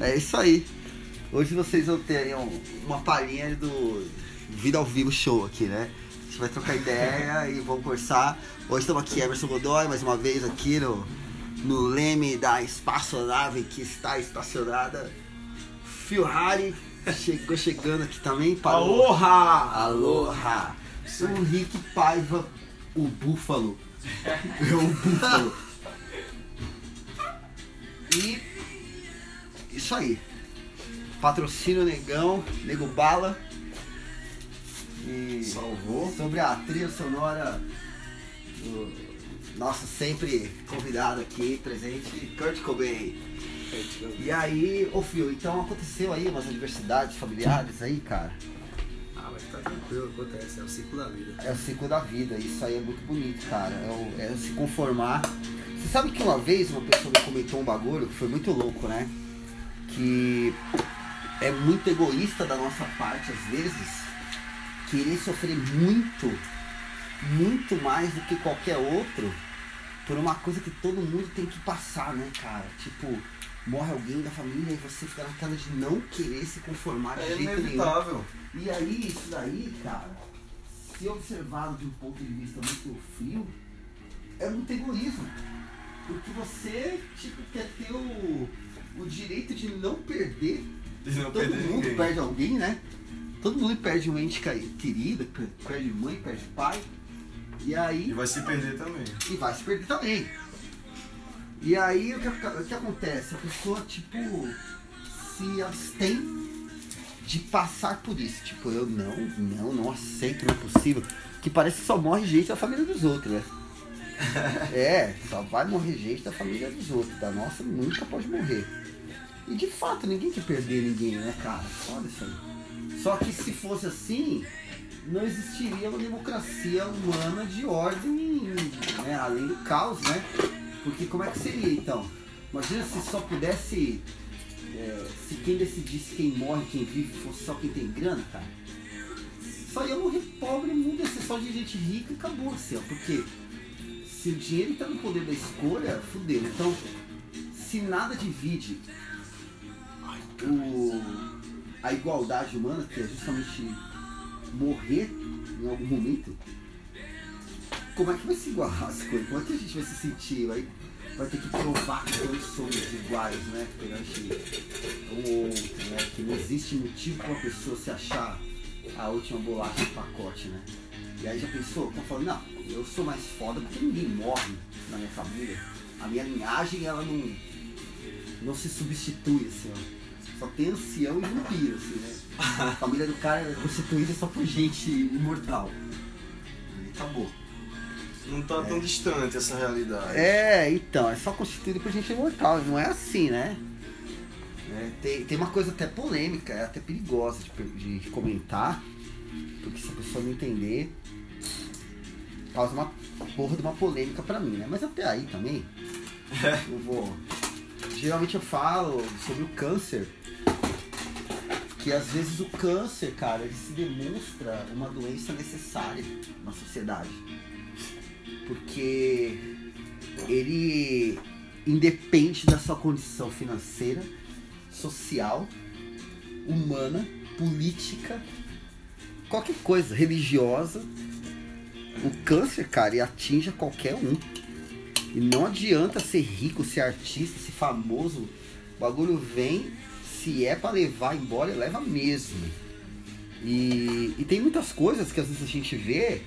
É isso aí. Hoje vocês vão ter aí um- uma palhinha do Vida ao Vivo Show aqui, né? A gente vai trocar ideia e vamos conversar. Hoje estamos aqui, Emerson Godoy, mais uma vez aqui no, no leme da espaçonave que está estacionada. Phil Harry chegou chegando aqui também. Parou. Aloha! Aloha! O Rick Paiva, o Búfalo. É o Búfalo. E isso aí. Patrocínio Negão, Nego Bala. E Salvou. sobre a trilha sonora do nosso sempre convidado aqui, presente, Kurt Cobain. E aí, ô Fio, então aconteceu aí umas adversidades familiares aí, cara. Ah, mas tá tranquilo, acontece, é o ciclo da vida. É o ciclo da vida, isso aí é muito bonito, cara. É o, é o se conformar. Você sabe que uma vez uma pessoa me comentou um bagulho que foi muito louco, né? Que é muito egoísta da nossa parte, às vezes, querer sofrer muito, muito mais do que qualquer outro por uma coisa que todo mundo tem que passar, né, cara? Tipo, morre alguém da família e você fica naquela de não querer se conformar de É jeito nenhum. inevitável. E aí, isso daí, cara, se observado de um ponto de vista muito frio, é muito egoísmo. Porque você, tipo, quer ter o, o direito de não perder. De não Todo perder mundo ninguém. perde alguém, né? Todo mundo perde um ente querido, per- perde mãe, perde pai. E aí E vai se perder também. e vai se perder também. E aí o que, o que acontece? A pessoa, tipo, se abstém de passar por isso. Tipo, eu não, não, não aceito, não é possível. Que parece que só morre gente da família dos outros, né? É, só vai morrer gente da família dos outros. Da nossa nunca pode morrer. E de fato, ninguém quer perder ninguém, né, cara? Olha isso aí. Só que se fosse assim, não existiria uma democracia humana de ordem, né, além do caos, né? Porque como é que seria então? Imagina se só pudesse. é, se quem decidisse quem morre, quem vive, fosse só quem tem grana, cara. Só ia morrer pobre, mundo ia ser só de gente rica e acabou assim, ó. Porque se o dinheiro tá no poder da escolha, fudeu. Então, se nada divide o, a igualdade humana, que é justamente morrer em algum momento, como é que vai se igualar as coisas? Como é que a gente vai se sentir? Vai, vai ter que provar que todos somos iguais, né? Perante outro, né? Que não existe motivo para uma pessoa se achar a última bolacha do pacote, né? E aí já pensou? Tá falando, não, eu sou mais foda porque ninguém morre na minha família. A minha linhagem, ela não, não se substitui, assim, ó. Só tem ancião e vampiro, assim, né? A família do cara é constituída só por gente imortal. E acabou. Não tá tão distante essa realidade. É, então, é só constituído por gente imortal, não é assim, né? É, tem, tem uma coisa até polêmica, é até perigosa de, per- de comentar, porque se a pessoa não entender, causa uma porra de uma polêmica pra mim, né? Mas até aí também, eu vou. Geralmente eu falo sobre o câncer, que às vezes o câncer, cara, ele se demonstra uma doença necessária na sociedade porque ele independe da sua condição financeira, social, humana, política, qualquer coisa, religiosa. O câncer, cara, ele atinge a qualquer um. E não adianta ser rico, ser artista, ser famoso. O bagulho vem, se é pra levar embora, leva mesmo. E, e tem muitas coisas que às vezes a gente vê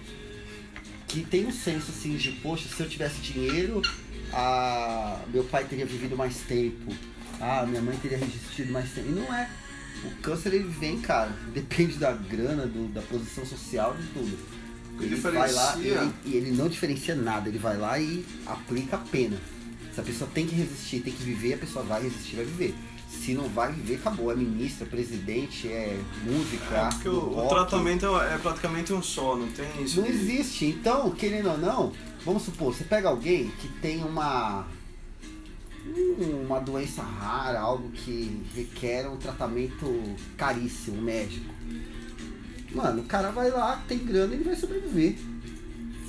que tem um senso assim de, poxa, se eu tivesse dinheiro, ah, meu pai teria vivido mais tempo, ah, minha mãe teria resistido mais tempo. E não é. O câncer ele vem, cara, depende da grana, do, da posição social, de tudo. Ele vai lá diferencia. ele- e ele não diferencia nada, ele vai lá e aplica a pena. Se a pessoa tem que resistir, tem que viver, a pessoa vai resistir, vai viver. Se não vai viver, acabou. É ministro, é presidente, é música, É, porque o, o tratamento é, é praticamente um só, não tem isso. Não existe. Então, querendo ou não, vamos supor, você pega alguém que tem uma uma doença rara, algo que requer um tratamento caríssimo, médico. Mano, o cara vai lá, tem grana ele vai sobreviver.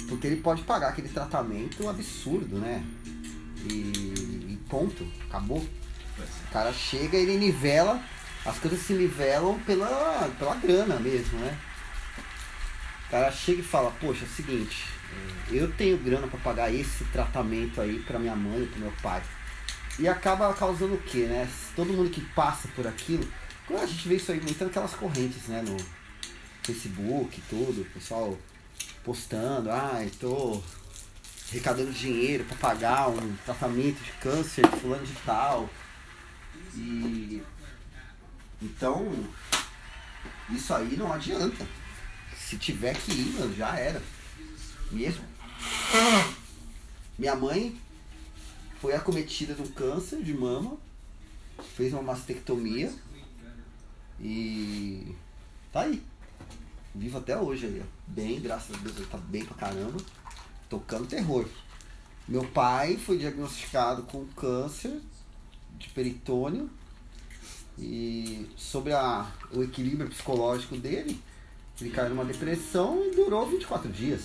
Porque ele pode pagar aquele tratamento absurdo, né? E, e ponto, acabou. O cara chega ele nivela, as coisas se nivelam pela, pela grana mesmo, né? O cara chega e fala, poxa, é o seguinte, é, eu tenho grana para pagar esse tratamento aí para minha mãe pro meu pai. E acaba causando o quê, né? Todo mundo que passa por aquilo, quando a gente vê isso aí aumentando aquelas correntes, né? No Facebook tudo, o pessoal postando, ah, tô arrecadando dinheiro para pagar um tratamento de câncer de fulano de tal. E então isso aí não adianta. Se tiver que ir, mano, já era. Mesmo. Minha mãe foi acometida de um câncer de mama, fez uma mastectomia e tá aí. Vivo até hoje aí, ó. Bem, graças a Deus, ele tá bem pra caramba tocando terror. Meu pai foi diagnosticado com câncer de peritônio e sobre a, o equilíbrio psicológico dele, ele caiu numa depressão e durou 24 dias.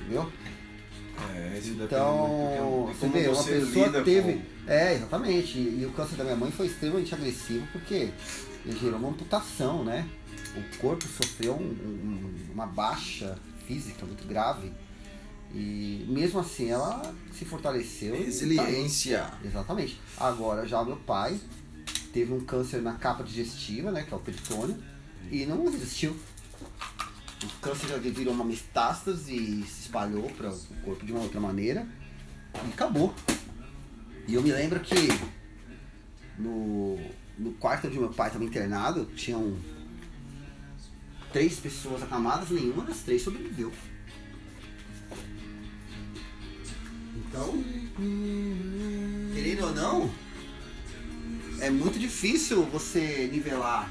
Entendeu? É, então, você vê, uma pessoa teve. Com... É, exatamente. E, e, o câncer da minha mãe foi extremamente agressivo porque ele gerou uma amputação, né? O corpo sofreu um, um, uma baixa física muito grave. E mesmo assim ela se fortaleceu. Resiliência. Tá Exatamente. Agora já meu pai teve um câncer na capa digestiva, né? Que é o peritônio, e não resistiu. O câncer já virou uma metástase e se espalhou para o corpo de uma outra maneira e acabou. E eu me lembro que no, no quarto onde meu pai estava internado, tinham três pessoas acamadas, nenhuma das três sobreviveu. Então, querendo ou não, é muito difícil você nivelar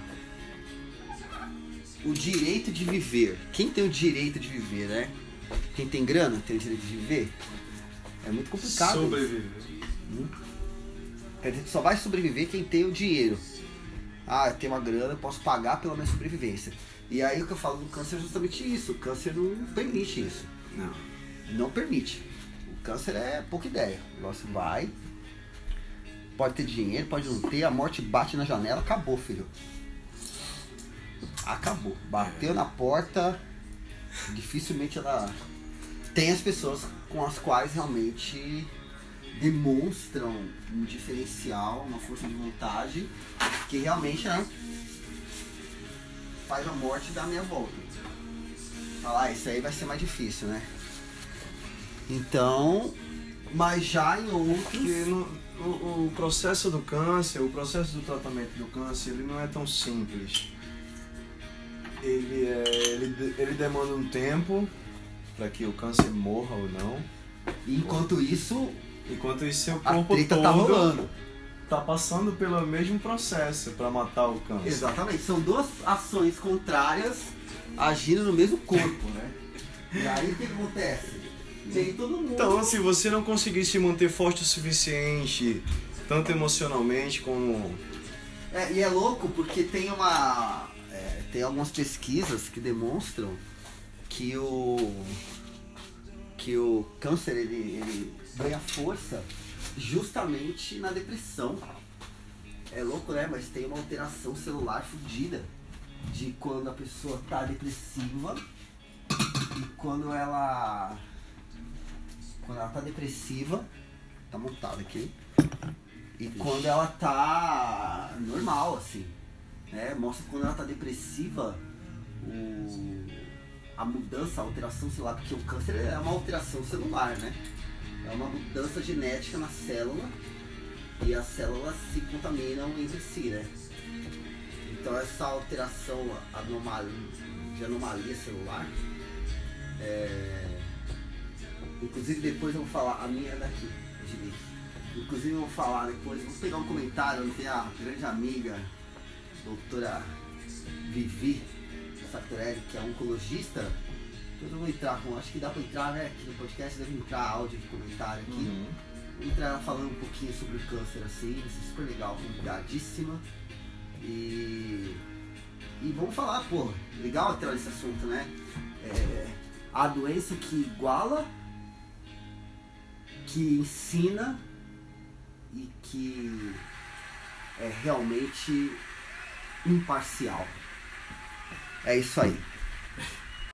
o direito de viver. Quem tem o direito de viver, né? Quem tem grana tem o direito de viver? É muito complicado. Sobreviver. Hum? Quer dizer que só vai sobreviver quem tem o dinheiro. Ah, eu tenho uma grana, eu posso pagar pela minha sobrevivência. E aí o que eu falo do câncer é justamente isso. O câncer não permite isso. Não. Não permite câncer é pouca ideia. O negócio vai, pode ter dinheiro, pode não ter, a morte bate na janela, acabou, filho. Acabou. Bateu na porta, dificilmente ela. Tem as pessoas com as quais realmente demonstram um diferencial, uma força de vontade que realmente né, faz a morte dar meia volta. Falar, ah, isso aí vai ser mais difícil, né? Então, mas já em outros. No, o, o processo do câncer, o processo do tratamento do câncer, ele não é tão simples. Ele, é, ele, ele demanda um tempo para que o câncer morra ou não. enquanto isso, enquanto isso seu corpo a todo tá rolando. Tá passando pelo mesmo processo para matar o câncer. Exatamente, são duas ações contrárias agindo no mesmo corpo, né? E aí o que acontece? Nem todo mundo. Então, se você não conseguir se manter forte o suficiente, tanto emocionalmente como. É, e é louco porque tem uma. Tem algumas pesquisas que demonstram que o. que o câncer ele, ele ganha força justamente na depressão. É louco, né? Mas tem uma alteração celular fodida de quando a pessoa tá depressiva e quando ela quando ela tá depressiva, tá montada aqui. E quando ela tá normal, assim. Né? Mostra quando ela tá depressiva o, a mudança, a alteração celular, porque o câncer é uma alteração celular, né? É uma mudança genética na célula e as células se contaminam entre si, né? Então essa alteração anomalia, de anomalia celular é, Inclusive depois eu vou falar, a minha é daqui, direito. Inclusive eu vou falar depois, vou pegar um comentário onde tem a grande amiga, doutora Vivi Sartorelli, que é oncologista. Eu vou entrar com, acho que dá pra entrar, né? Aqui no podcast deve entrar áudio de comentário aqui. Uhum. Vou entrar falando um pouquinho sobre o câncer assim, vai ser super legal, convidadíssima. E. E vamos falar, pô, legal entrar nesse assunto, né? É, a doença que iguala que ensina e que é realmente imparcial. É isso aí.